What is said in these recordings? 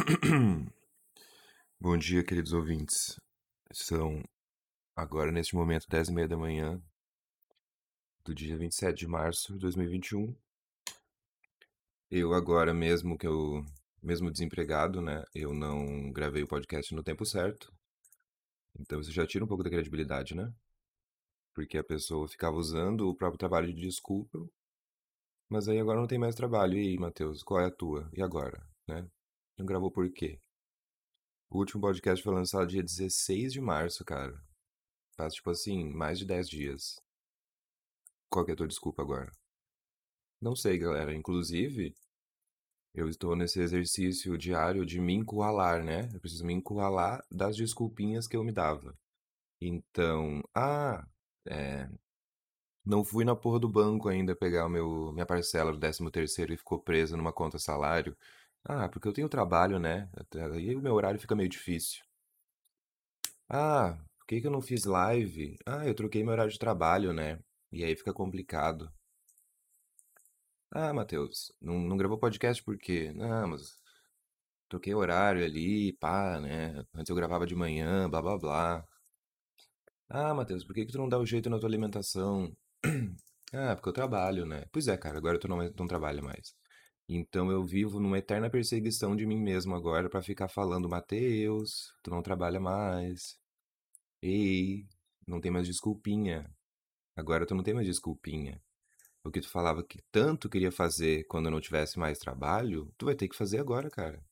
Bom dia, queridos ouvintes. São agora, neste momento, 10 e meia da manhã do dia 27 de março de 2021. Eu agora, mesmo que eu, mesmo desempregado, né, eu não gravei o podcast no tempo certo. Então isso já tira um pouco da credibilidade, né? Porque a pessoa ficava usando o próprio trabalho de desculpa, mas aí agora não tem mais trabalho. E aí, Matheus, qual é a tua? E agora, né? Não gravou por quê? O último podcast foi lançado dia 16 de março, cara. Faz, tipo assim, mais de 10 dias. Qual que é a tua desculpa agora? Não sei, galera. Inclusive, eu estou nesse exercício diário de me encurralar, né? Eu preciso me encurralar das desculpinhas que eu me dava. Então, ah, é, não fui na porra do banco ainda pegar o meu, minha parcela do 13 terceiro e ficou presa numa conta salário. Ah, porque eu tenho trabalho, né? Aí o meu horário fica meio difícil. Ah, por que que eu não fiz live? Ah, eu troquei meu horário de trabalho, né? E aí fica complicado. Ah, Matheus, não, não gravou podcast por quê? Não, mas troquei horário ali, pá, né? Antes eu gravava de manhã, blá blá blá. Ah, Matheus, por que que tu não dá o jeito na tua alimentação? Ah, porque eu trabalho, né? Pois é, cara, agora tu não, não trabalha mais. Então eu vivo numa eterna perseguição de mim mesmo agora pra ficar falando, Mateus, tu não trabalha mais. Ei, não tem mais desculpinha. Agora tu não tem mais desculpinha. O que tu falava que tanto queria fazer quando não tivesse mais trabalho, tu vai ter que fazer agora, cara.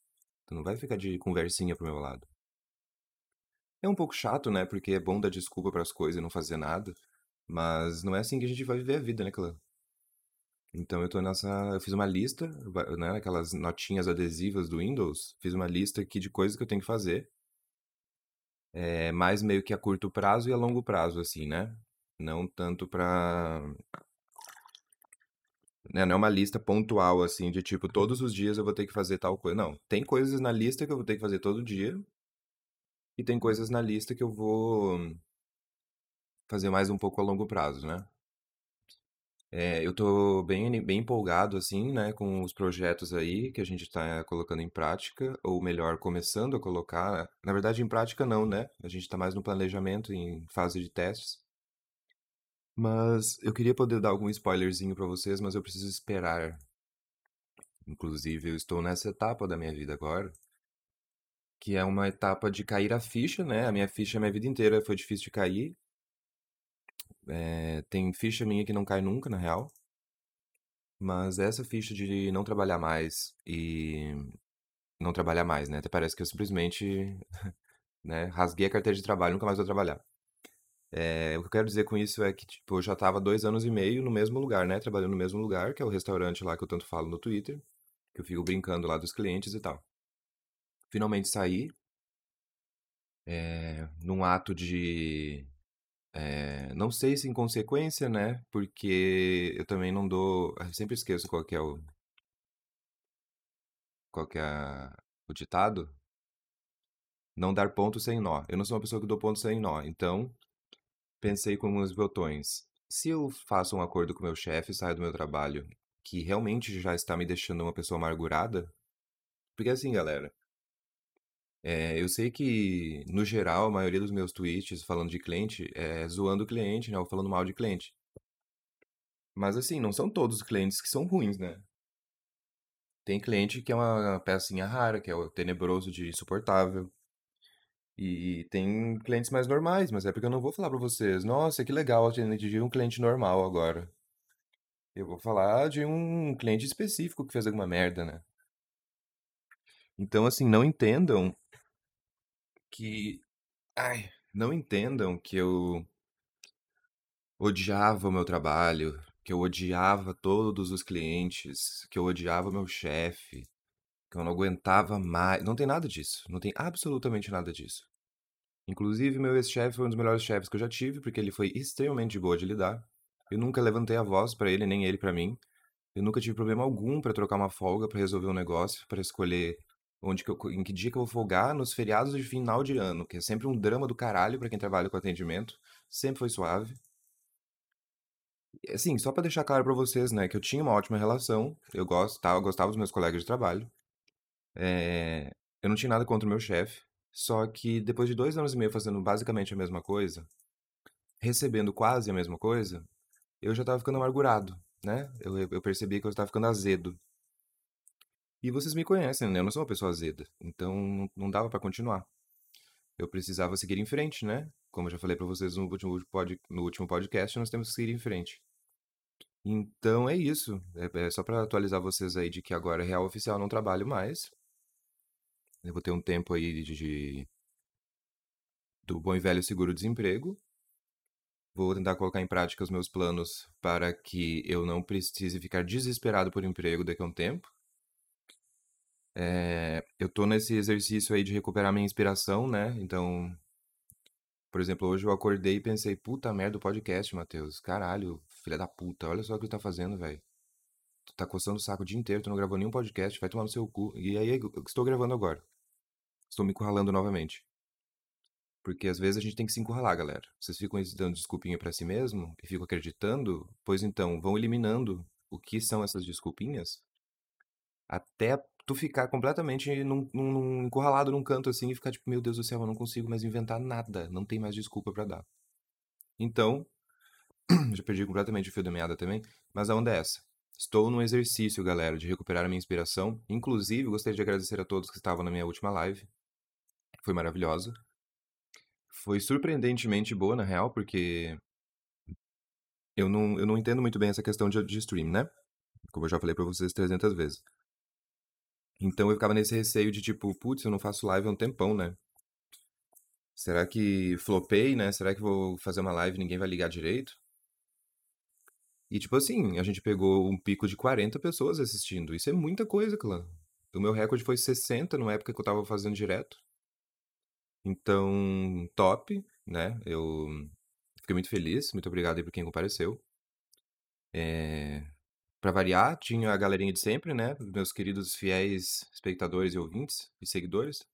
Tu não vai ficar de conversinha pro meu lado. É um pouco chato, né? Porque é bom dar desculpa pras coisas e não fazer nada. Mas não é assim que a gente vai viver a vida, né, Clã? Então eu tô nessa. Eu fiz uma lista, né? Aquelas notinhas adesivas do Windows. Fiz uma lista aqui de coisas que eu tenho que fazer. É mais meio que a curto prazo e a longo prazo, assim, né? Não tanto pra. Né? Não é uma lista pontual, assim, de tipo, todos os dias eu vou ter que fazer tal coisa. Não. Tem coisas na lista que eu vou ter que fazer todo dia. E tem coisas na lista que eu vou fazer mais um pouco a longo prazo, né? É, eu tô bem, bem empolgado, assim, né, com os projetos aí que a gente está colocando em prática, ou melhor, começando a colocar. Na verdade, em prática não, né? A gente está mais no planejamento, em fase de testes. Mas eu queria poder dar algum spoilerzinho para vocês, mas eu preciso esperar. Inclusive, eu estou nessa etapa da minha vida agora, que é uma etapa de cair a ficha, né? A minha ficha, a minha vida inteira foi difícil de cair. É, tem ficha minha que não cai nunca, na real. Mas essa ficha de não trabalhar mais e não trabalhar mais, né? Até parece que eu simplesmente, né, rasguei a carteira de trabalho, nunca mais vou trabalhar. É, o que eu quero dizer com isso é que, tipo, eu já tava dois anos e meio no mesmo lugar, né? Trabalhando no mesmo lugar, que é o restaurante lá que eu tanto falo no Twitter, que eu fico brincando lá dos clientes e tal. Finalmente saí, é, num ato de É, não sei se em consequência, né? Porque eu também não dou. Eu sempre esqueço qual que é o, qual que é o ditado. Não dar ponto sem nó. Eu não sou uma pessoa que dou ponto sem nó. Então, pensei com os botões. Se eu faço um acordo com meu chefe, saio do meu trabalho, que realmente já está me deixando uma pessoa amargurada. Porque assim, galera, é, eu sei que, no geral, a maioria dos meus tweets falando de cliente é zoando o cliente, né? Ou falando mal de cliente. Mas assim, não são todos os clientes que são ruins, né? Tem cliente que é uma pecinha rara, que é o tenebroso de insuportável. E tem clientes mais normais, mas é porque eu não vou falar pra vocês, nossa, que legal, atendi um cliente normal agora. Eu vou falar de um cliente específico que fez alguma merda, né? Então, assim, não entendam que. Ai, não entendam que eu odiava o meu trabalho, que eu odiava todos os clientes, que eu odiava o meu chefe, que eu não aguentava mais. Não tem nada disso. Não tem absolutamente nada disso. Inclusive, meu ex-chefe foi um dos melhores chefes que eu já tive, porque ele foi extremamente de boa de lidar. Eu nunca levantei a voz pra ele, nem ele pra mim. Eu nunca tive problema algum pra trocar uma folga, pra resolver um negócio, pra escolher onde que eu, em que dia que eu vou folgar nos feriados de final de ano, que é sempre um drama do caralho pra quem trabalha com atendimento. Sempre foi suave. Assim, só pra deixar claro pra vocês, né, que eu tinha uma ótima relação, eu gostava, gostava dos meus colegas de trabalho. eu não tinha nada contra o meu chefe, só que depois de dois anos e meio fazendo basicamente a mesma coisa, recebendo quase a mesma coisa, eu já tava ficando amargurado, né? Eu, eu percebi que eu tava ficando azedo. E vocês me conhecem, né? Eu não sou uma pessoa azeda, então não dava pra continuar. Eu precisava seguir em frente, né? Como eu já falei pra vocês no último, pod, no último podcast, nós temos que seguir em frente. Então é isso. É, é só pra atualizar vocês aí de que agora real oficial não trabalho mais. Eu vou ter um tempo aí de, de do bom e velho seguro-desemprego. Vou tentar colocar em prática os meus planos para que eu não precise ficar desesperado por emprego daqui a um tempo. É, eu tô nesse exercício aí de recuperar minha inspiração, né? Então, por exemplo, hoje eu acordei e pensei, puta merda, o podcast, Matheus. Caralho, filha da puta, olha só o que tu tá fazendo, velho. Tu tá coçando o saco o dia inteiro, tu não gravou nenhum podcast, vai tomar no seu cu. E aí, estou gravando agora. Estou me encurralando novamente. Porque às vezes a gente tem que se encurralar, galera. Vocês ficam dando desculpinha para si mesmo e ficam acreditando, pois então vão eliminando o que são essas desculpinhas até tu ficar completamente num, num, encurralado num canto assim e ficar tipo, meu Deus do céu, eu não consigo mais inventar nada, não tem mais desculpa para dar. Então, já perdi completamente o fio da meada também, mas a onda é essa. Estou num exercício, galera, de recuperar a minha inspiração. Inclusive, gostaria de agradecer a todos que estavam na minha última live. Foi maravilhosa. Foi surpreendentemente boa, na real, porque eu não, eu não entendo muito bem essa questão de, de stream, né? Como eu já falei para vocês 300 vezes. Então eu ficava nesse receio de tipo, putz, eu não faço live há um tempão, né? Será que flopei, né? Será que vou fazer uma live e ninguém vai ligar direito? E tipo assim, a gente pegou um pico de 40 pessoas assistindo. Isso é muita coisa, clã. O meu recorde foi 60 na época que eu tava fazendo direto. Então, top, né? Eu fiquei muito feliz. Muito obrigado aí por quem compareceu. É... Pra variar, tinha a galerinha de sempre, né? Meus queridos fiéis espectadores e ouvintes e seguidores.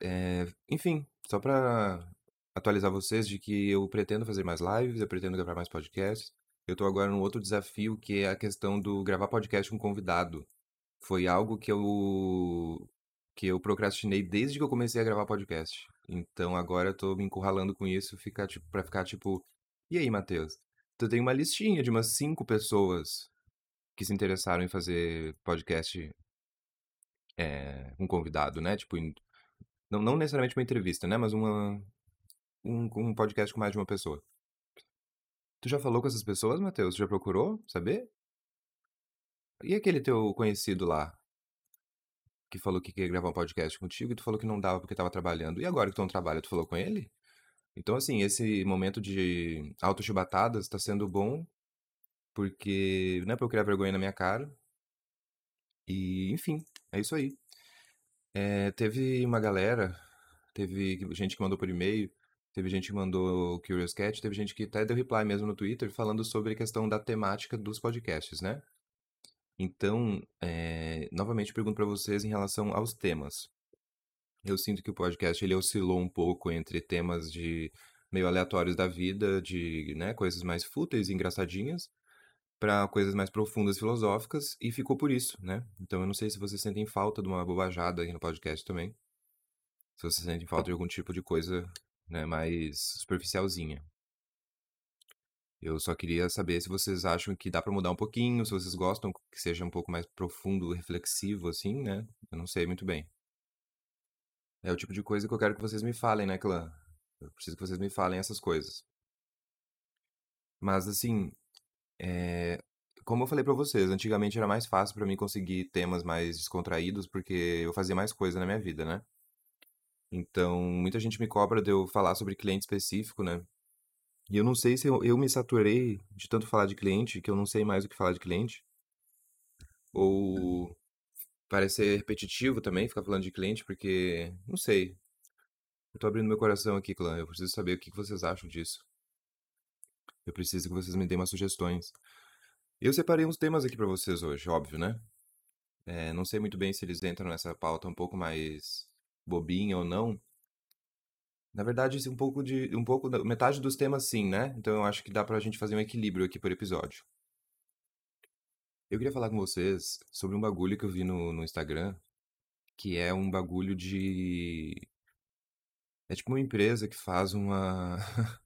É... Enfim, só pra atualizar vocês de que eu pretendo fazer mais lives, eu pretendo gravar mais podcasts. Eu tô agora num outro desafio que é a questão do gravar podcast com convidado. Foi algo que eu que eu procrastinei desde que eu comecei a gravar podcast. Então agora eu tô me encurralando com isso, ficar tipo para ficar tipo, e aí, Matheus? Tu tem uma listinha de umas cinco pessoas que se interessaram em fazer podcast é, um convidado, né? Tipo, não, não necessariamente uma entrevista, né? Mas uma, um, um podcast com mais de uma pessoa. Tu já falou com essas pessoas, Matheus? Já procurou saber? E aquele teu conhecido lá? Que falou que queria gravar um podcast contigo e tu falou que não dava porque tava trabalhando. E agora que tu não trabalha, tu falou com ele? Então, assim, esse momento de autochibatadas tá sendo bom porque não é pra eu criar vergonha na minha cara. E, enfim, é isso aí. É, teve uma galera, teve gente que mandou por e-mail Teve gente que mandou Curious Cat, teve gente que até deu reply mesmo no Twitter falando sobre a questão da temática dos podcasts, né? Então, é, novamente pergunto para vocês em relação aos temas. Eu sinto que o podcast ele oscilou um pouco entre temas de meio aleatórios da vida, de né, coisas mais fúteis e engraçadinhas, para coisas mais profundas filosóficas, e ficou por isso, né? Então eu não sei se vocês sentem falta de uma bobajada aí no podcast também. Se vocês sentem falta de algum tipo de coisa né, mais superficialzinha. Eu só queria saber se vocês acham que dá para mudar um pouquinho, se vocês gostam que seja um pouco mais profundo, reflexivo, assim, né? Eu não sei muito bem. É o tipo de coisa que eu quero que vocês me falem, né, clã? Eu preciso que vocês me falem essas coisas. Mas, assim, é... como eu falei para vocês, antigamente era mais fácil para mim conseguir temas mais descontraídos porque eu fazia mais coisa na minha vida, né? Então, muita gente me cobra de eu falar sobre cliente específico, né? E eu não sei se eu, eu me saturei de tanto falar de cliente, que eu não sei mais o que falar de cliente. Ou parece ser repetitivo também ficar falando de cliente, porque. Não sei. Eu tô abrindo meu coração aqui, clã. Eu preciso saber o que vocês acham disso. Eu preciso que vocês me deem umas sugestões. Eu separei uns temas aqui para vocês hoje, óbvio, né? É, não sei muito bem se eles entram nessa pauta um pouco mais bobinha ou não. Na verdade, um pouco de. um pouco metade dos temas sim, né? Então eu acho que dá pra gente fazer um equilíbrio aqui por episódio. Eu queria falar com vocês sobre um bagulho que eu vi no, no Instagram que é um bagulho de. É tipo uma empresa que faz uma.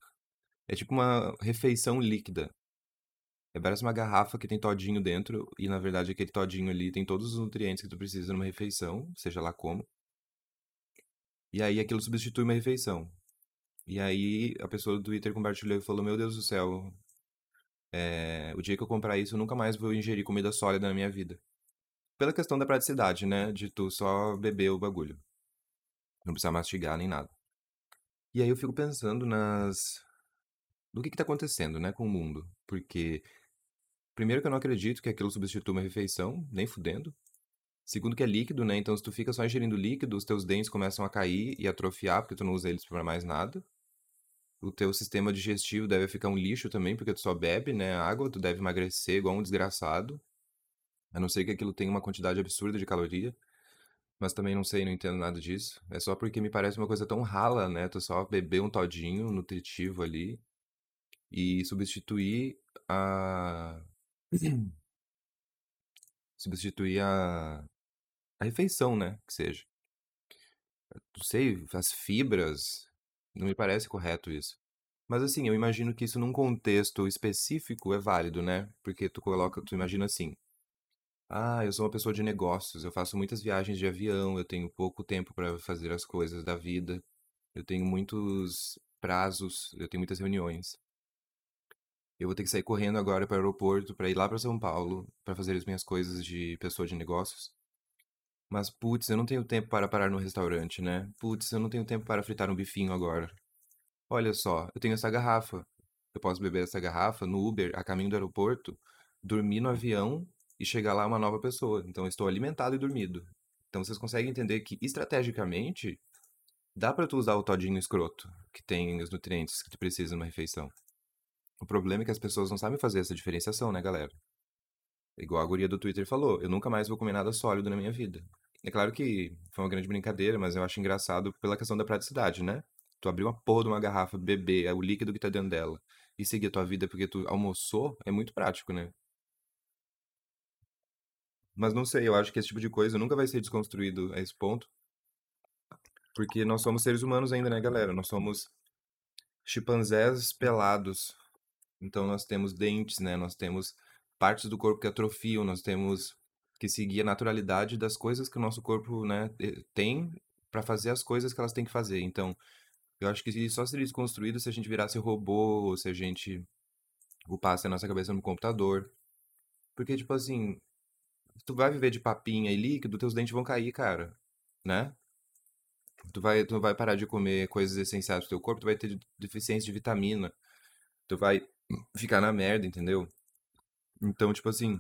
é tipo uma refeição líquida. É parece uma garrafa que tem todinho dentro, e na verdade aquele todinho ali tem todos os nutrientes que tu precisa numa refeição, seja lá como. E aí aquilo substitui uma refeição. E aí a pessoa do Twitter compartilhou e falou: Meu Deus do céu, é, o dia que eu comprar isso, eu nunca mais vou ingerir comida sólida na minha vida. Pela questão da praticidade, né? De tu só beber o bagulho. Não precisa mastigar nem nada. E aí eu fico pensando nas. Do que que tá acontecendo, né, com o mundo. Porque. Primeiro que eu não acredito que aquilo substitua uma refeição, nem fudendo. Segundo que é líquido, né? Então se tu fica só ingerindo líquido, os teus dentes começam a cair e atrofiar porque tu não usa eles para mais nada. O teu sistema digestivo deve ficar um lixo também, porque tu só bebe, né, água, tu deve emagrecer igual um desgraçado. A não ser que aquilo tenha uma quantidade absurda de caloria. Mas também não sei, não entendo nada disso. É só porque me parece uma coisa tão rala, né? Tu só beber um todinho nutritivo ali e substituir a substituir a a refeição, né, que seja. Não sei, as fibras, não me parece correto isso. Mas assim, eu imagino que isso num contexto específico é válido, né? Porque tu coloca, tu imagina assim: "Ah, eu sou uma pessoa de negócios, eu faço muitas viagens de avião, eu tenho pouco tempo para fazer as coisas da vida. Eu tenho muitos prazos, eu tenho muitas reuniões. Eu vou ter que sair correndo agora para o aeroporto para ir lá para São Paulo para fazer as minhas coisas de pessoa de negócios. Mas, putz, eu não tenho tempo para parar no restaurante, né? Putz, eu não tenho tempo para fritar um bifinho agora. Olha só, eu tenho essa garrafa. Eu posso beber essa garrafa no Uber a caminho do aeroporto, dormir no avião e chegar lá uma nova pessoa. Então, eu estou alimentado e dormido. Então, vocês conseguem entender que, estrategicamente, dá para tu usar o todinho escroto, que tem os nutrientes que tu precisa numa refeição. O problema é que as pessoas não sabem fazer essa diferenciação, né, galera? Igual a guria do Twitter falou, eu nunca mais vou comer nada sólido na minha vida. É claro que foi uma grande brincadeira, mas eu acho engraçado pela questão da praticidade, né? Tu abrir uma porra de uma garrafa, beber é o líquido que tá dentro dela e seguir a tua vida porque tu almoçou, é muito prático, né? Mas não sei, eu acho que esse tipo de coisa nunca vai ser desconstruído a esse ponto. Porque nós somos seres humanos ainda, né, galera? Nós somos chimpanzés pelados. Então nós temos dentes, né? Nós temos partes do corpo que atrofiam, nós temos que seguir a naturalidade das coisas que o nosso corpo né, tem para fazer as coisas que elas têm que fazer. Então, eu acho que só seria desconstruído se a gente virasse robô, ou se a gente ocupasse a nossa cabeça no computador. Porque, tipo assim, tu vai viver de papinha e líquido, teus dentes vão cair, cara, né? Tu vai, tu vai parar de comer coisas essenciais pro teu corpo, tu vai ter deficiência de vitamina, tu vai ficar na merda, entendeu? Então, tipo assim,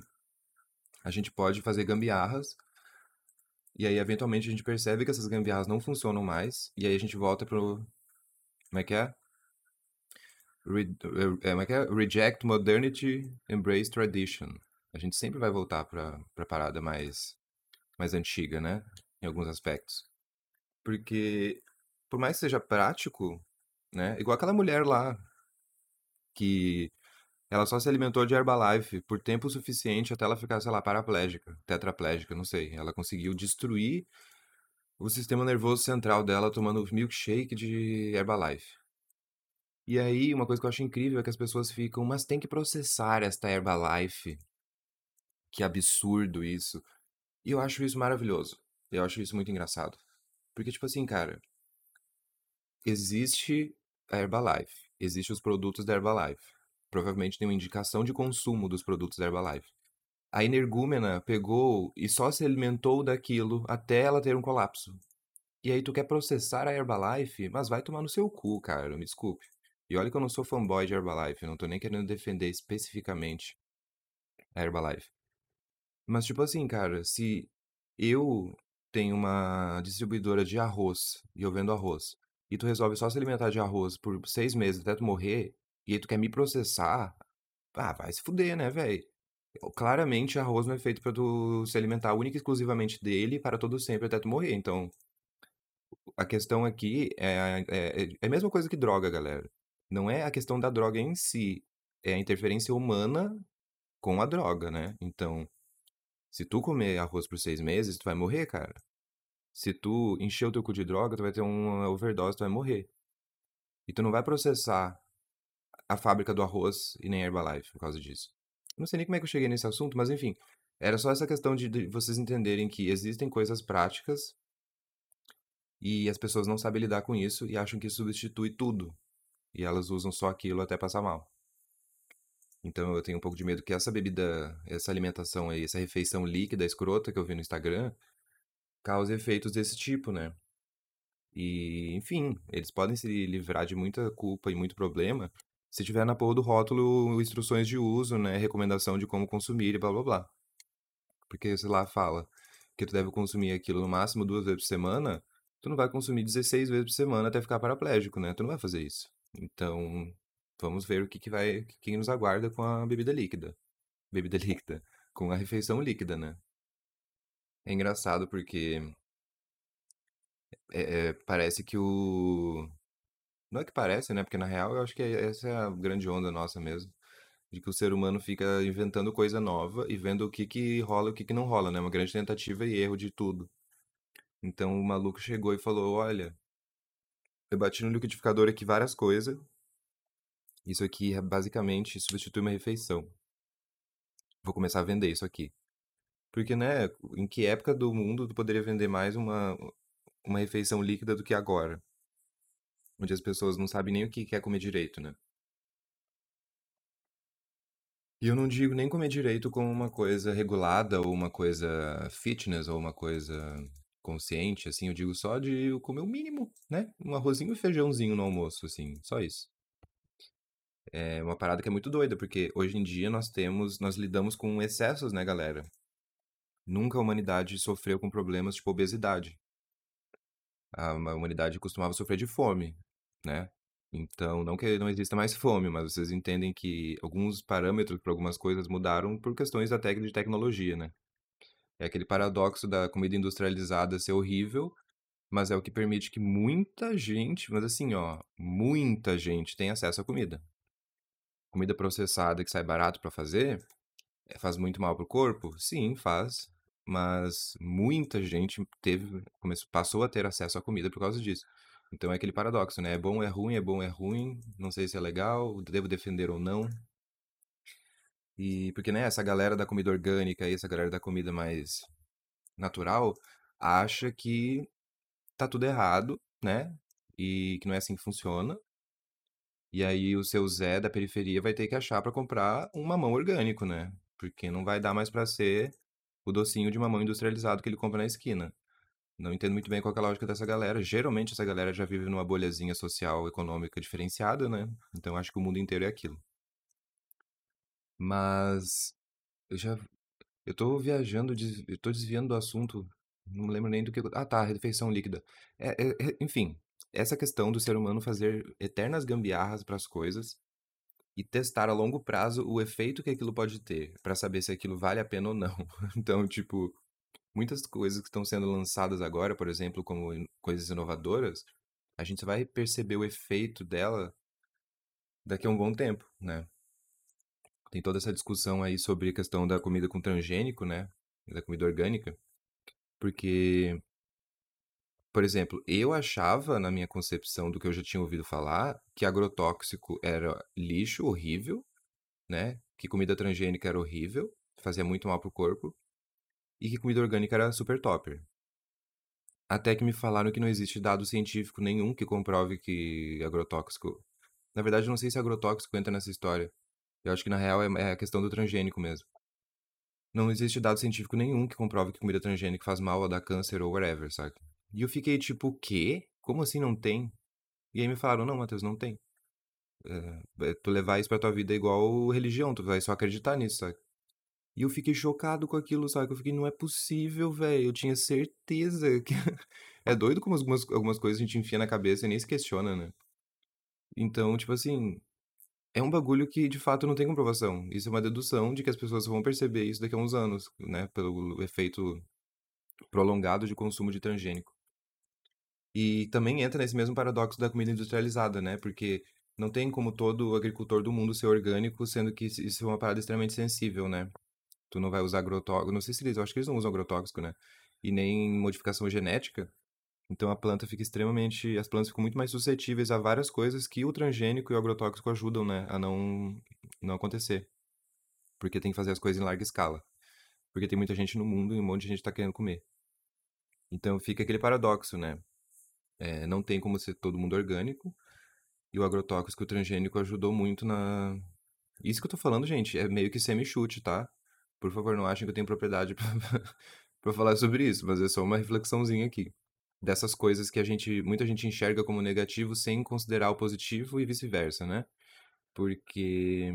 a gente pode fazer gambiarras, e aí eventualmente a gente percebe que essas gambiarras não funcionam mais, e aí a gente volta pro. Como é que é? Re... É, como é que é? Reject modernity, embrace tradition. A gente sempre vai voltar pra, pra parada mais, mais antiga, né? Em alguns aspectos. Porque, por mais que seja prático, né? Igual aquela mulher lá que ela só se alimentou de Herbalife por tempo suficiente até ela ficar, sei lá, paraplégica, tetraplégica, não sei. Ela conseguiu destruir o sistema nervoso central dela tomando milkshake de Herbalife. E aí, uma coisa que eu acho incrível é que as pessoas ficam, mas tem que processar esta Herbalife. Que absurdo isso. E eu acho isso maravilhoso. Eu acho isso muito engraçado. Porque, tipo assim, cara, existe a Herbalife, existem os produtos da Herbalife provavelmente tem uma indicação de consumo dos produtos da Herbalife. A energúmena pegou e só se alimentou daquilo até ela ter um colapso. E aí tu quer processar a Herbalife, mas vai tomar no seu cu, cara, me desculpe. E olha que eu não sou fanboy de Herbalife, não tô nem querendo defender especificamente a Herbalife. Mas tipo assim, cara, se eu tenho uma distribuidora de arroz e eu vendo arroz, e tu resolve só se alimentar de arroz por seis meses até tu morrer, e aí tu quer me processar, ah, vai se fuder, né, velho? Claramente, arroz não é feito pra tu se alimentar única e exclusivamente dele para todo sempre até tu morrer. Então, a questão aqui é, é, é a mesma coisa que droga, galera. Não é a questão da droga em si, é a interferência humana com a droga, né? Então, se tu comer arroz por seis meses, tu vai morrer, cara. Se tu encher o teu cu de droga, tu vai ter uma overdose, tu vai morrer. E tu não vai processar a fábrica do arroz e nem a Herbalife por causa disso. Não sei nem como é que eu cheguei nesse assunto, mas enfim. Era só essa questão de, de vocês entenderem que existem coisas práticas e as pessoas não sabem lidar com isso e acham que substitui tudo. E elas usam só aquilo até passar mal. Então eu tenho um pouco de medo que essa bebida, essa alimentação aí, essa refeição líquida, escrota que eu vi no Instagram, cause efeitos desse tipo, né? E, enfim, eles podem se livrar de muita culpa e muito problema se tiver na porra do rótulo instruções de uso, né? Recomendação de como consumir e blá blá blá. Porque, sei lá, fala que tu deve consumir aquilo no máximo duas vezes por semana, tu não vai consumir 16 vezes por semana até ficar paraplégico, né? Tu não vai fazer isso. Então, vamos ver o que, que vai, o que nos aguarda com a bebida líquida. Bebida líquida. Com a refeição líquida, né? É engraçado porque é, é, parece que o. Não é que parece, né? Porque na real eu acho que é- essa é a grande onda nossa mesmo. De que o ser humano fica inventando coisa nova e vendo o que que rola e o que que não rola, né? Uma grande tentativa e erro de tudo. Então o maluco chegou e falou: Olha, eu bati no liquidificador aqui várias coisas. Isso aqui é basicamente substitui uma refeição. Vou começar a vender isso aqui. Porque, né? Em que época do mundo tu poderia vender mais uma, uma refeição líquida do que agora? Onde as pessoas não sabem nem o que quer comer direito, né? E eu não digo nem comer direito como uma coisa regulada ou uma coisa fitness ou uma coisa consciente, assim, eu digo só de comer o mínimo, né? Um arrozinho e feijãozinho no almoço, assim, só isso. É uma parada que é muito doida, porque hoje em dia nós temos, nós lidamos com excessos, né, galera? Nunca a humanidade sofreu com problemas tipo obesidade. A humanidade costumava sofrer de fome, né? Então, não que não exista mais fome, mas vocês entendem que alguns parâmetros para algumas coisas mudaram por questões técnica de tecnologia, né? É aquele paradoxo da comida industrializada ser horrível, mas é o que permite que muita gente, mas assim, ó, muita gente tenha acesso à comida. Comida processada que sai barato para fazer, eh, faz muito mal pro corpo? Sim, faz. Mas muita gente teve, começou, passou a ter acesso à comida por causa disso. Então é aquele paradoxo, né? É bom, é ruim, é bom, é ruim. Não sei se é legal, devo defender ou não. E porque, né, essa galera da comida orgânica e essa galera da comida mais natural acha que tá tudo errado, né? E que não é assim que funciona. E aí o seu Zé da periferia vai ter que achar pra comprar um mamão orgânico, né? Porque não vai dar mais pra ser o docinho de mamão industrializado que ele compra na esquina. Não entendo muito bem qual é a lógica dessa galera. Geralmente essa galera já vive numa bolhazinha social, econômica diferenciada, né? Então acho que o mundo inteiro é aquilo. Mas eu já eu tô viajando, des- eu tô desviando do assunto. Não lembro nem do que. Ah, tá, refeição líquida. É, é- é- enfim, essa questão do ser humano fazer eternas gambiarras para as coisas e testar a longo prazo o efeito que aquilo pode ter, para saber se aquilo vale a pena ou não. Então, tipo, muitas coisas que estão sendo lançadas agora, por exemplo, como in- coisas inovadoras, a gente vai perceber o efeito dela daqui a um bom tempo, né? Tem toda essa discussão aí sobre a questão da comida com transgênico, né? Da comida orgânica. Porque, por exemplo, eu achava, na minha concepção do que eu já tinha ouvido falar, que agrotóxico era lixo horrível, né? Que comida transgênica era horrível, fazia muito mal pro corpo, e que comida orgânica era super topper. Até que me falaram que não existe dado científico nenhum que comprove que agrotóxico. Na verdade, eu não sei se agrotóxico entra nessa história. Eu acho que na real é é a questão do transgênico mesmo. Não existe dado científico nenhum que comprove que comida transgênica faz mal ou dá câncer ou whatever, sabe? E eu fiquei tipo, o quê? Como assim não tem? E aí me falaram, não, Matheus, não tem. É, tu levar isso pra tua vida é igual religião, tu vai só acreditar nisso, sabe? E eu fiquei chocado com aquilo, sabe? Eu fiquei, não é possível, velho. Eu tinha certeza que. É doido como algumas, algumas coisas a gente enfia na cabeça e nem se questiona, né? Então, tipo assim, é um bagulho que de fato não tem comprovação. Isso é uma dedução de que as pessoas vão perceber isso daqui a uns anos, né? Pelo efeito prolongado de consumo de transgênico. E também entra nesse mesmo paradoxo da comida industrializada, né? Porque não tem como todo agricultor do mundo ser orgânico, sendo que isso é uma parada extremamente sensível, né? Tu não vai usar agrotóxico. Não sei se eles. Eu acho que eles não usam agrotóxico, né? e nem modificação genética. Então a planta fica extremamente. As plantas ficam muito mais suscetíveis a várias coisas que o transgênico e o agrotóxico ajudam, né? A não, não acontecer. Porque tem que fazer as coisas em larga escala. Porque tem muita gente no mundo e um monte de gente tá querendo comer. Então fica aquele paradoxo, né? É, não tem como ser todo mundo orgânico. E o agrotóxico o transgênico ajudou muito na. Isso que eu tô falando, gente, é meio que semi-chute, tá? Por favor, não achem que eu tenho propriedade pra falar sobre isso, mas é só uma reflexãozinha aqui. Dessas coisas que a gente, muita gente enxerga como negativo sem considerar o positivo e vice-versa, né? Porque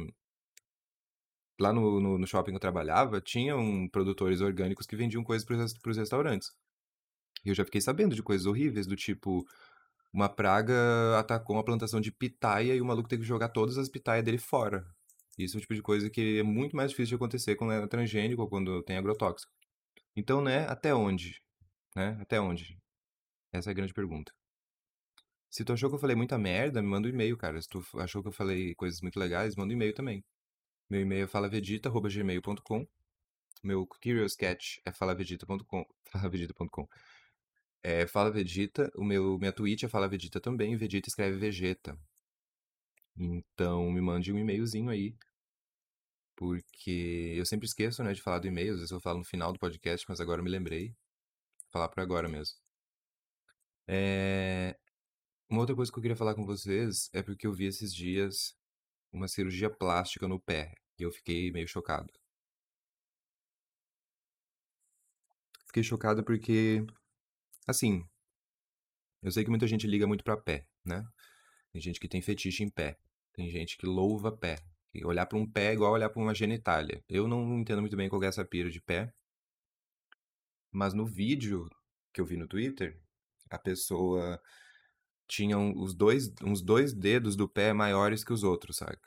lá no, no, no shopping que eu trabalhava, tinham produtores orgânicos que vendiam coisas para os restaurantes. Eu já fiquei sabendo de coisas horríveis, do tipo, uma praga atacou uma plantação de pitaia e o maluco teve que jogar todas as pitaias dele fora. Isso é o tipo de coisa que é muito mais difícil de acontecer quando é transgênico ou quando tem agrotóxico. Então, né, até onde? Né? Até onde? Essa é a grande pergunta. Se tu achou que eu falei muita merda, me manda um e-mail, cara. Se tu achou que eu falei coisas muito legais, manda um e-mail também. Meu e-mail é falavedita.gmail.com. Meu Curious Cat é falavedita.com. Falavedita.com. É Fala Vegeta. O meu, minha Twitch é Fala Vegeta também. Vegeta escreve Vegeta. Então me mande um e-mailzinho aí. Porque eu sempre esqueço, né, de falar do e-mail. Às vezes eu falo no final do podcast, mas agora eu me lembrei. Vou falar por agora mesmo. É... Uma outra coisa que eu queria falar com vocês é porque eu vi esses dias uma cirurgia plástica no pé e eu fiquei meio chocado. Fiquei chocado porque, assim, eu sei que muita gente liga muito pra pé, né? Tem gente que tem fetiche em pé, tem gente que louva pé. E olhar pra um pé é igual olhar pra uma genitália. Eu não entendo muito bem qual é essa pira de pé, mas no vídeo que eu vi no Twitter, a pessoa tinha os dois, uns dois dedos do pé maiores que os outros, sabe?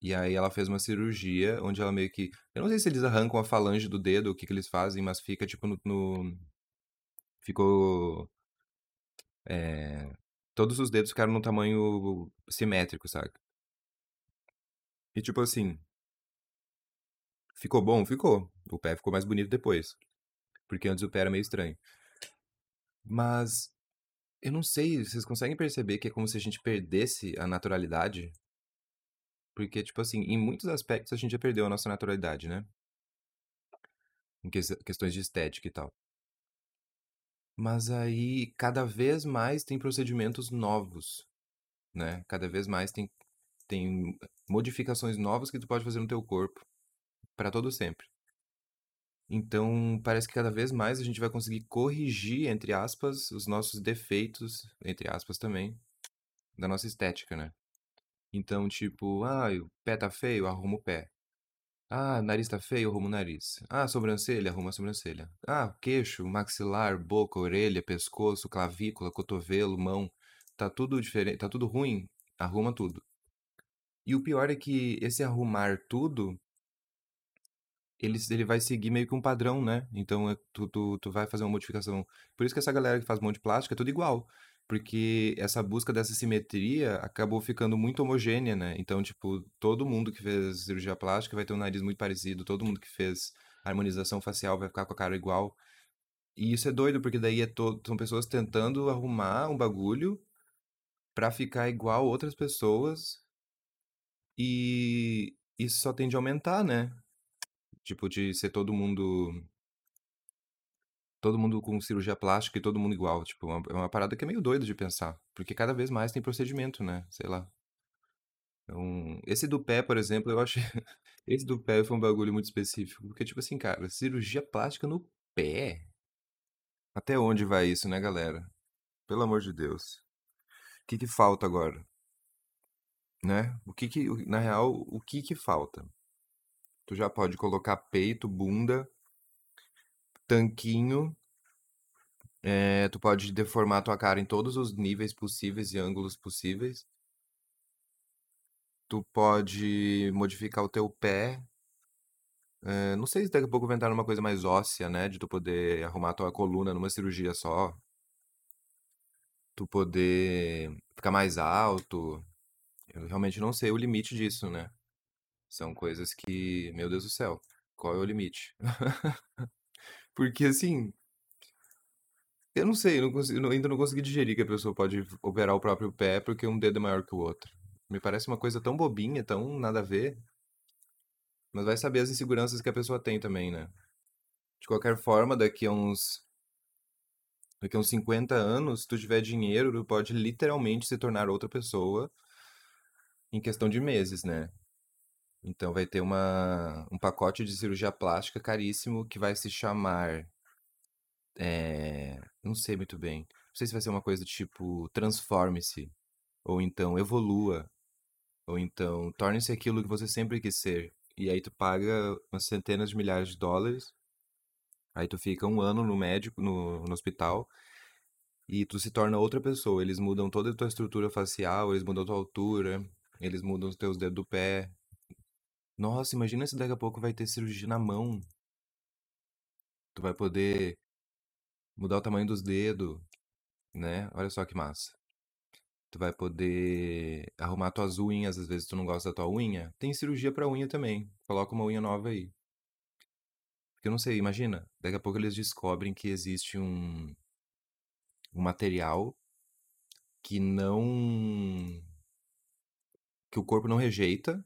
E aí ela fez uma cirurgia onde ela meio que. Eu não sei se eles arrancam a falange do dedo, o que, que eles fazem, mas fica tipo no. no... Ficou. É... Todos os dedos ficaram no tamanho simétrico, sabe? E tipo assim. Ficou bom? Ficou. O pé ficou mais bonito depois. Porque antes o pé era meio estranho. Mas eu não sei, vocês conseguem perceber que é como se a gente perdesse a naturalidade? Porque, tipo assim, em muitos aspectos a gente já perdeu a nossa naturalidade, né? Em que- questões de estética e tal. Mas aí, cada vez mais tem procedimentos novos, né? Cada vez mais tem, tem modificações novas que tu pode fazer no teu corpo para todo sempre. Então, parece que cada vez mais a gente vai conseguir corrigir, entre aspas, os nossos defeitos, entre aspas também, da nossa estética, né? Então, tipo, ah, o pé tá feio, arruma o pé. Ah, nariz tá feio, arruma o nariz. Ah, sobrancelha, arruma a sobrancelha. Ah, queixo, maxilar, boca, orelha, pescoço, clavícula, cotovelo, mão. Tá tudo diferente, tá tudo ruim, arruma tudo. E o pior é que esse arrumar tudo ele, ele vai seguir meio que um padrão, né? Então é, tu, tu, tu vai fazer uma modificação. Por isso que essa galera que faz monte de plástico é tudo igual. Porque essa busca dessa simetria acabou ficando muito homogênea, né? Então, tipo, todo mundo que fez cirurgia plástica vai ter um nariz muito parecido, todo mundo que fez harmonização facial vai ficar com a cara igual. E isso é doido, porque daí é todo, são pessoas tentando arrumar um bagulho pra ficar igual outras pessoas. E isso só tende a aumentar, né? Tipo, de ser todo mundo. Todo mundo com cirurgia plástica e todo mundo igual. Tipo, é uma, é parada que é meio doida de pensar. Porque cada vez mais tem procedimento, né? Sei lá. Então, esse do pé, por exemplo, eu achei. Esse do pé foi um bagulho muito específico. Porque, tipo assim, cara, cirurgia plástica no pé? Até onde vai isso, né, galera? Pelo amor de Deus. O que que falta agora? Né? O que que, na real, o que que falta? Tu já pode colocar peito, bunda, tanquinho. É, tu pode deformar tua cara em todos os níveis possíveis e ângulos possíveis. Tu pode modificar o teu pé. É, não sei se daqui a pouco vai entrar numa coisa mais óssea, né? De tu poder arrumar tua coluna numa cirurgia só. Tu poder ficar mais alto. Eu realmente não sei o limite disso, né? São coisas que, meu Deus do céu, qual é o limite? Porque assim, Eu não sei, eu não consigo, ainda não consegui digerir que a pessoa pode operar o próprio pé porque um dedo é maior que o outro. Me parece uma coisa tão bobinha, tão nada a ver. Mas vai saber as inseguranças que a pessoa tem também, né? De qualquer forma, daqui a uns. Daqui a uns 50 anos, se tu tiver dinheiro, tu pode literalmente se tornar outra pessoa em questão de meses, né? Então vai ter uma, um pacote de cirurgia plástica caríssimo que vai se chamar. É, não sei muito bem. Não sei se vai ser uma coisa tipo transforme-se, ou então evolua, ou então torne-se aquilo que você sempre quis ser. E aí tu paga umas centenas de milhares de dólares. Aí tu fica um ano no médico, no, no hospital, e tu se torna outra pessoa. Eles mudam toda a tua estrutura facial, eles mudam a tua altura, eles mudam os teus dedos do pé. Nossa, imagina se daqui a pouco vai ter cirurgia na mão. Tu vai poder mudar o tamanho dos dedos, né? Olha só que massa. Tu vai poder arrumar tuas unhas, às vezes tu não gosta da tua unha. Tem cirurgia pra unha também. Coloca uma unha nova aí. Porque eu não sei, imagina, daqui a pouco eles descobrem que existe um, um material que não. que o corpo não rejeita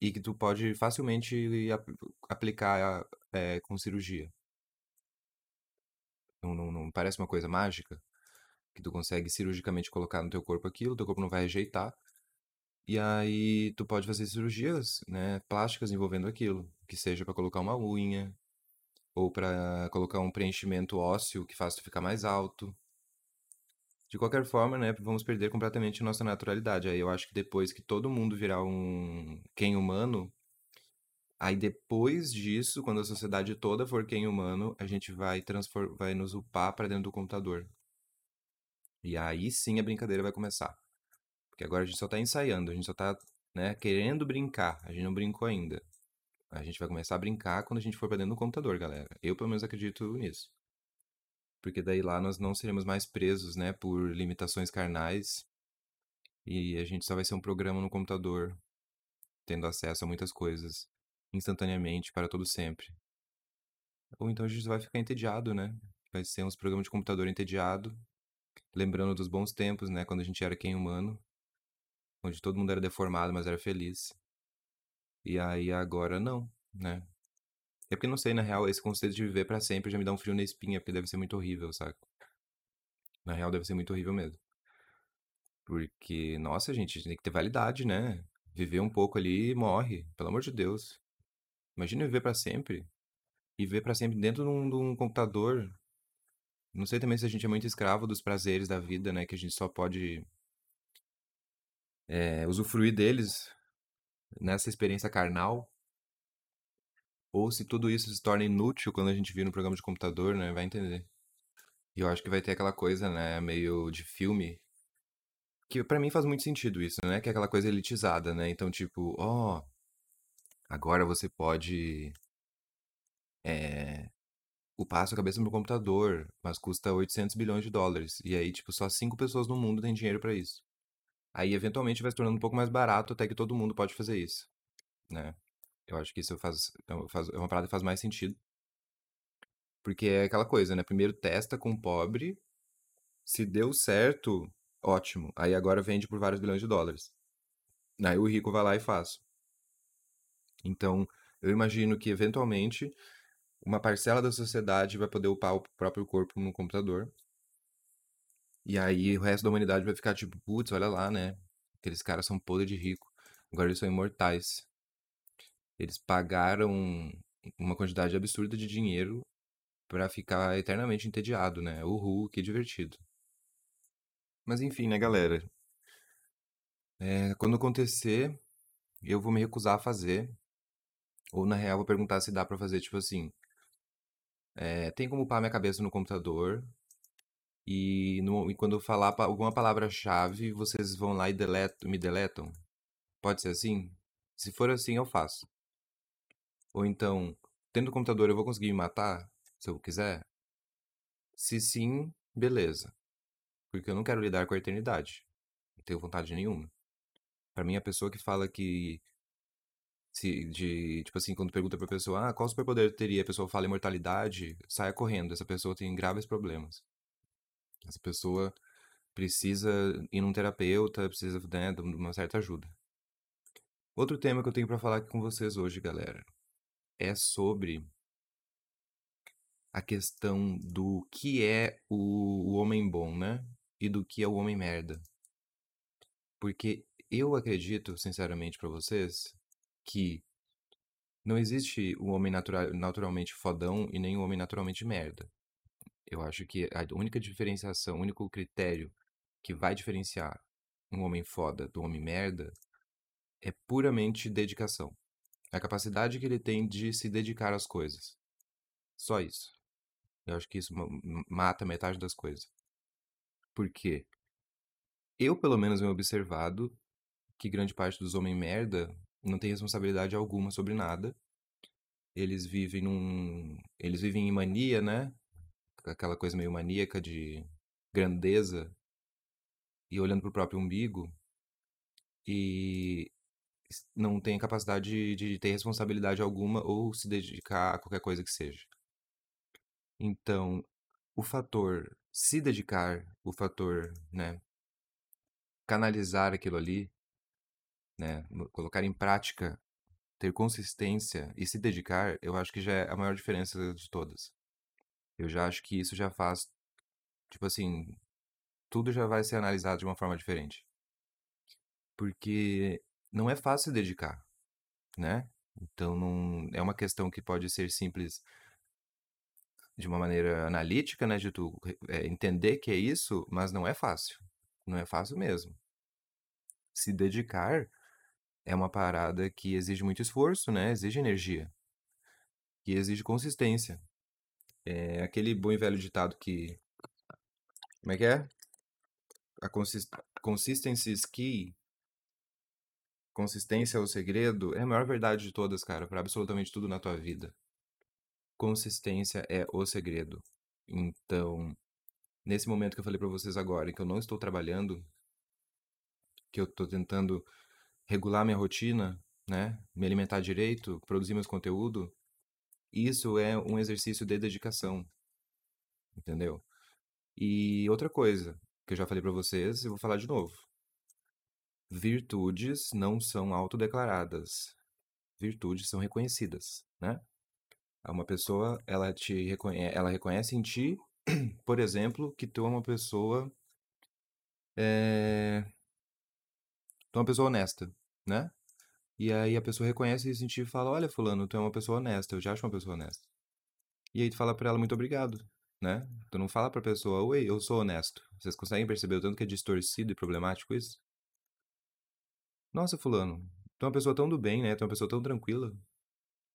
e que tu pode facilmente ap- aplicar é, com cirurgia. Não, não, não parece uma coisa mágica? Que tu consegue cirurgicamente colocar no teu corpo aquilo, teu corpo não vai rejeitar. E aí tu pode fazer cirurgias, né, plásticas envolvendo aquilo, que seja pra colocar uma unha ou pra colocar um preenchimento ósseo que faça tu ficar mais alto. De qualquer forma, né, vamos perder completamente nossa naturalidade. Aí eu acho que depois que todo mundo virar um quem humano, aí depois disso, quando a sociedade toda for quem humano, a gente vai vai nos upar pra dentro do computador. E aí sim a brincadeira vai começar. Porque agora a gente só tá ensaiando, a gente só tá, né, querendo brincar. A gente não brincou ainda. A gente vai começar a brincar quando a gente for pra dentro do computador, galera. Eu, pelo menos, acredito nisso. Porque daí lá nós não seremos mais presos, né, por limitações carnais. E a gente só vai ser um programa no computador, tendo acesso a muitas coisas instantaneamente para todo sempre. Ou então a gente vai ficar entediado, né? Vai ser uns programas de computador entediado, lembrando dos bons tempos, né, quando a gente era quem humano, onde todo mundo era deformado, mas era feliz. E aí agora não, né? É porque não sei, na real, esse conceito de viver pra sempre já me dá um frio na espinha, porque deve ser muito horrível, saca? Na real, deve ser muito horrível mesmo. Porque, nossa, gente, tem que ter validade, né? Viver um pouco ali e morre, pelo amor de Deus. Imagina viver pra sempre. E viver pra sempre dentro de um, de um computador. Não sei também se a gente é muito escravo dos prazeres da vida, né? Que a gente só pode é, usufruir deles nessa experiência carnal. Ou se tudo isso se torna inútil quando a gente vira um programa de computador, né? Vai entender. E eu acho que vai ter aquela coisa, né? Meio de filme. Que pra mim faz muito sentido isso, né? Que é aquela coisa elitizada, né? Então, tipo, ó. agora você pode. É, upar a sua cabeça no computador, mas custa 800 bilhões de dólares. E aí, tipo, só cinco pessoas no mundo têm dinheiro pra isso. Aí, eventualmente, vai se tornando um pouco mais barato até que todo mundo pode fazer isso, né? Eu acho que isso faz, faz- é uma parada que faz mais sentido. Porque é aquela coisa, né? Primeiro testa com o pobre, se deu certo, ótimo. Aí agora vende por vários bilhões de dólares. Aí o rico vai lá e faz. Então, eu imagino que eventualmente uma parcela da sociedade vai poder upar o próprio corpo no computador. E aí o resto da humanidade vai ficar tipo, putz, olha lá, né? Aqueles caras são podres de rico. Agora eles são imortais. Eles pagaram uma quantidade absurda de dinheiro pra ficar eternamente entediado, né? Uhul, que divertido. Mas enfim, né, galera? É, quando acontecer, eu vou me recusar a fazer. Ou na real, vou perguntar se dá pra fazer, tipo assim. é, tem como upar minha cabeça no computador. E, no- e quando eu falar alguma palavra-chave, vocês vão lá e deletam, me deletam? Pode ser assim? Se for assim, eu faço. Ou então, tendo computador, eu vou conseguir me matar? Se eu quiser? Se sim, beleza. Porque eu não quero lidar com a eternidade. Não tenho vontade nenhuma. Pra mim, a pessoa que fala que. Se, de, tipo assim, quando pergunta pra pessoa, ah, qual superpoder teria? A pessoa fala imortalidade, saia correndo. Essa pessoa tem graves problemas. Essa pessoa precisa ir num terapeuta, precisa né, de uma certa ajuda. Outro tema que eu tenho para falar aqui com vocês hoje, galera, é sobre a questão do que é o, homem bom, né? E do que é o homem merda. Porque eu acredito, sinceramente, para vocês, que não existe o homem natural, naturalmente fodão e nem o homem naturalmente merda. Eu acho que a única diferenciação, o único critério que vai diferenciar um homem foda do homem merda é puramente dedicação. A capacidade que ele tem de se dedicar às coisas. Só isso. Eu acho que isso mata metade das coisas. Por quê? Eu, pelo menos, tenho observado que grande parte dos homens merda não tem responsabilidade alguma sobre nada. Eles vivem num. Eles vivem em mania, né? Aquela coisa meio maníaca de grandeza e olhando pro próprio umbigo. E não tem capacidade de, de ter responsabilidade alguma ou se dedicar a qualquer coisa que seja. Então, o fator se dedicar, o fator, né, canalizar aquilo ali, né, colocar em prática, ter consistência e se dedicar, eu acho que já é a maior diferença de todas. Eu já acho que isso já faz, tipo assim, tudo já vai ser analisado de uma forma diferente. Porque não é fácil dedicar, né? Então não é uma questão que pode ser simples de uma maneira analítica, né, de tu é, entender que é isso, mas não é fácil. Não é fácil mesmo. Se dedicar é uma parada que exige muito esforço, né? Exige energia. E exige consistência. É aquele bom e velho ditado que como é que é? A consist... consistency is key Consistência é o segredo é a maior verdade de todas, cara, para absolutamente tudo na tua vida. Consistência é o segredo. Então, nesse momento que eu falei para vocês agora, que eu não estou trabalhando, que eu estou tentando regular minha rotina, né, me alimentar direito, produzir meus conteúdo, isso é um exercício de dedicação. Entendeu? E outra coisa que eu já falei para vocês, eu vou falar de novo. Virtudes não são autodeclaradas. Virtudes são reconhecidas, né? Uma pessoa, ela te reconhece, ela reconhece em ti, por exemplo, que tu é uma pessoa é... tu é uma pessoa honesta, né? E aí a pessoa reconhece isso em ti e fala, olha fulano, tu é uma pessoa honesta, eu já acho uma pessoa honesta. E aí tu fala pra ela, muito obrigado, né? Tu não fala pra pessoa, oi, eu sou honesto. Vocês conseguem perceber o tanto que é distorcido e problemático isso? Nossa, fulano, tu é uma pessoa tão do bem, né? Tu é uma pessoa tão tranquila.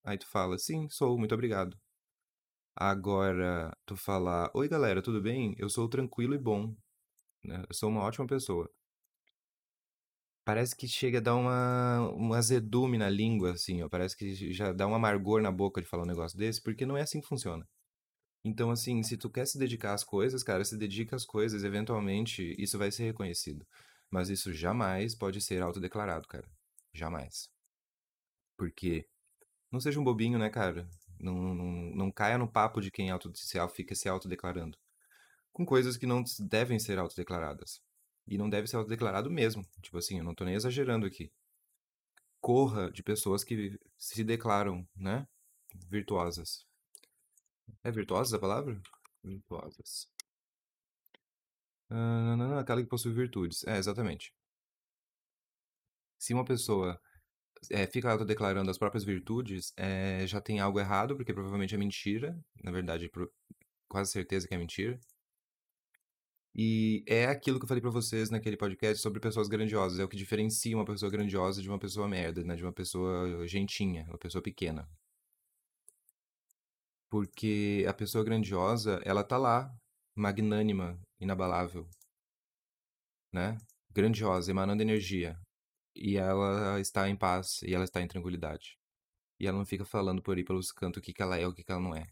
Aí tu fala, sim, sou, muito obrigado. Agora, tu fala, oi galera, tudo bem? Eu sou tranquilo e bom. Né? Eu sou uma ótima pessoa. Parece que chega a dar uma, um azedume na língua, assim, ó. Parece que já dá um amargor na boca de falar um negócio desse, porque não é assim que funciona. Então, assim, se tu quer se dedicar às coisas, cara, se dedica às coisas, eventualmente isso vai ser reconhecido. Mas isso jamais pode ser autodeclarado, cara. Jamais. Porque não seja um bobinho, né, cara? Não, não, não caia no papo de quem auto, se, fica se autodeclarando. Com coisas que não devem ser autodeclaradas. E não deve ser autodeclarado mesmo. Tipo assim, eu não tô nem exagerando aqui. Corra de pessoas que se declaram, né? Virtuosas. É virtuosas a palavra? Virtuosas. Aquela que possui virtudes. É, exatamente. Se uma pessoa é, fica autodeclarando as próprias virtudes, é, já tem algo errado, porque provavelmente é mentira. Na verdade, quase certeza que é mentira. E é aquilo que eu falei pra vocês naquele podcast sobre pessoas grandiosas. É o que diferencia uma pessoa grandiosa de uma pessoa merda, né? De uma pessoa gentinha, uma pessoa pequena. Porque a pessoa grandiosa, ela tá lá, magnânima, inabalável, né? Grandiosa, emanando energia. E ela está em paz, e ela está em tranquilidade. E ela não fica falando por aí pelos cantos o que, que ela é o que, que ela não é.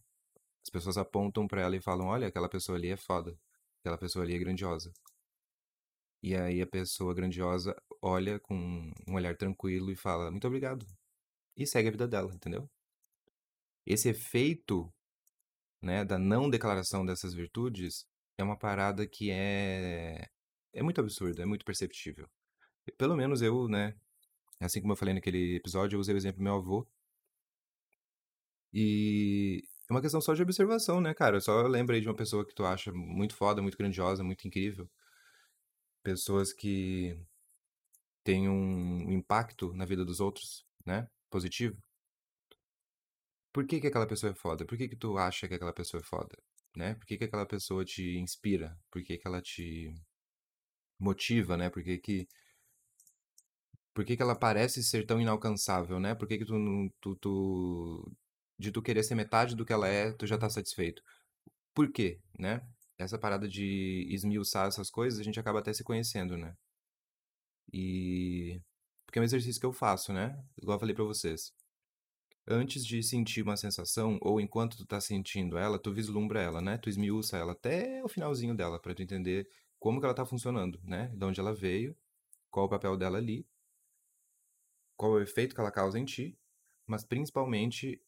As pessoas apontam para ela e falam: olha, aquela pessoa ali é foda. Aquela pessoa ali é grandiosa. E aí a pessoa grandiosa olha com um olhar tranquilo e fala: muito obrigado. E segue a vida dela, entendeu? Esse efeito né, da não declaração dessas virtudes é uma parada que é. É muito absurda, é muito perceptível. Pelo menos eu, né? Assim como eu falei naquele episódio, eu usei o exemplo do meu avô. E é uma questão só de observação, né, cara? Eu só lembrei de uma pessoa que tu acha muito foda, muito grandiosa, muito incrível. Pessoas que têm um impacto na vida dos outros, né? Positivo. Por que que aquela pessoa é foda? Por que que tu acha que aquela pessoa é foda? Né? Por que que aquela pessoa te inspira? Por que que ela te motiva, né? Por que que por que que ela parece ser tão inalcançável, né? Por que que tu, tu, tu de tu querer ser metade do que ela é, tu já tá satisfeito? Por quê, né? Essa parada de esmiuçar essas coisas, a gente acaba até se conhecendo, né? E porque é um exercício que eu faço, né? Igual eu falei pra vocês. Antes de sentir uma sensação, ou enquanto tu tá sentindo ela, tu vislumbra ela, né? Tu esmiuça ela até o finalzinho dela, pra tu entender como que ela tá funcionando, né? De onde ela veio, qual o papel dela ali, qual o efeito que ela causa em ti, mas principalmente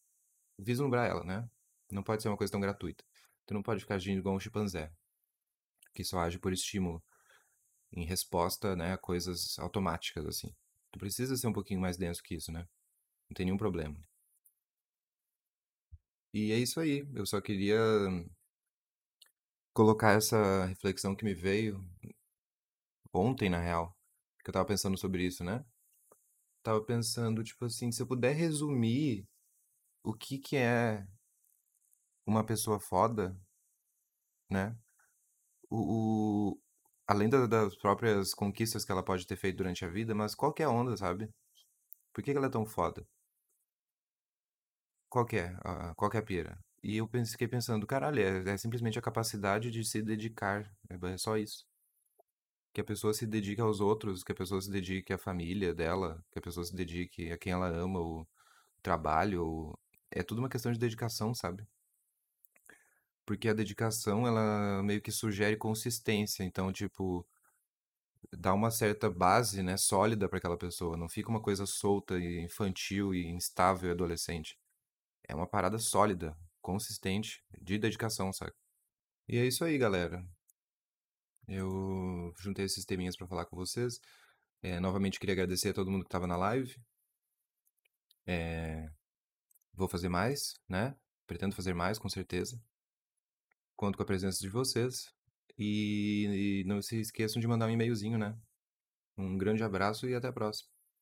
vislumbrar ela, né? Não pode ser uma coisa tão gratuita. Tu não pode ficar agindo igual um chimpanzé, que só age por estímulo, em resposta, né, a coisas automáticas, assim. Tu precisa ser um pouquinho mais denso que isso, né? Não tem nenhum problema. E é isso aí. Eu só queria colocar essa reflexão que me veio ontem, na real. Que eu tava pensando sobre isso, né? Tava pensando, tipo assim, se eu puder resumir o que que é uma pessoa foda, né? O, o- além da- das próprias conquistas que ela pode ter feito durante a vida, mas qual que é a onda, sabe? Por que que ela é tão foda? Qual é? Qual que é a pira? E eu fiquei pensando, caralho, é, é simplesmente a capacidade de se dedicar. É é só isso. Que a pessoa se dedique aos outros, que a pessoa se dedique à família dela, que a pessoa se dedique a quem ela ama, o trabalho. o- É tudo uma questão de dedicação, sabe? Porque a dedicação, ela meio que sugere consistência. Então, tipo, dá uma certa base, né, sólida para aquela pessoa. Não fica uma coisa solta e infantil e instável e adolescente. É uma parada sólida, consistente, de dedicação, sabe? E é isso aí, galera. Eu juntei esses teminhas pra falar com vocês. É, novamente queria agradecer a todo mundo que estava na live. É, vou fazer mais, né? Pretendo fazer mais, com certeza. Conto com a presença de vocês. E, e não se esqueçam de mandar um e-mailzinho, né? Um grande abraço e até a próxima.